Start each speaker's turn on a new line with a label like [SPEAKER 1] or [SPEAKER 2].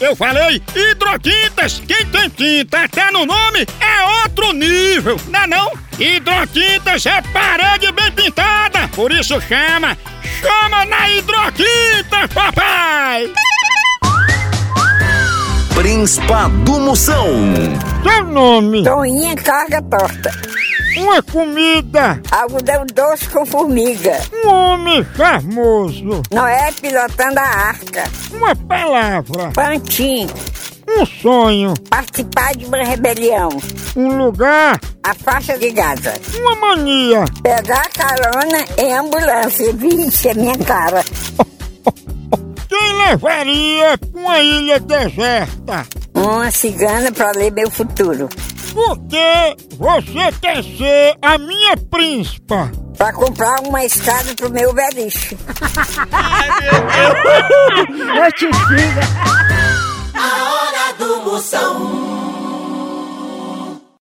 [SPEAKER 1] Eu falei hidrotintas. Quem tem tinta até no nome é outro nível, não é não? Hidrotintas é parede bem pintada, por isso chama. Chama na hidrotinta, papai!
[SPEAKER 2] Príncipa do Moção.
[SPEAKER 1] Seu nome?
[SPEAKER 3] Toinha carga torta.
[SPEAKER 1] Uma comida.
[SPEAKER 3] Algodão doce com formiga.
[SPEAKER 1] Um homem charmoso.
[SPEAKER 3] Noé pilotando a arca.
[SPEAKER 1] Uma palavra.
[SPEAKER 3] Pantim.
[SPEAKER 1] Um sonho.
[SPEAKER 3] Participar de uma rebelião.
[SPEAKER 1] Um lugar.
[SPEAKER 3] A faixa de Gaza.
[SPEAKER 1] Uma mania.
[SPEAKER 3] Pegar carona em ambulância. Vixe, é minha cara.
[SPEAKER 1] Quem levaria pra uma ilha deserta?
[SPEAKER 3] Uma cigana pra ler meu futuro.
[SPEAKER 1] Porque você quer ser a minha príncipa.
[SPEAKER 3] Pra comprar uma escada pro meu beliche.
[SPEAKER 4] A hora do Moção.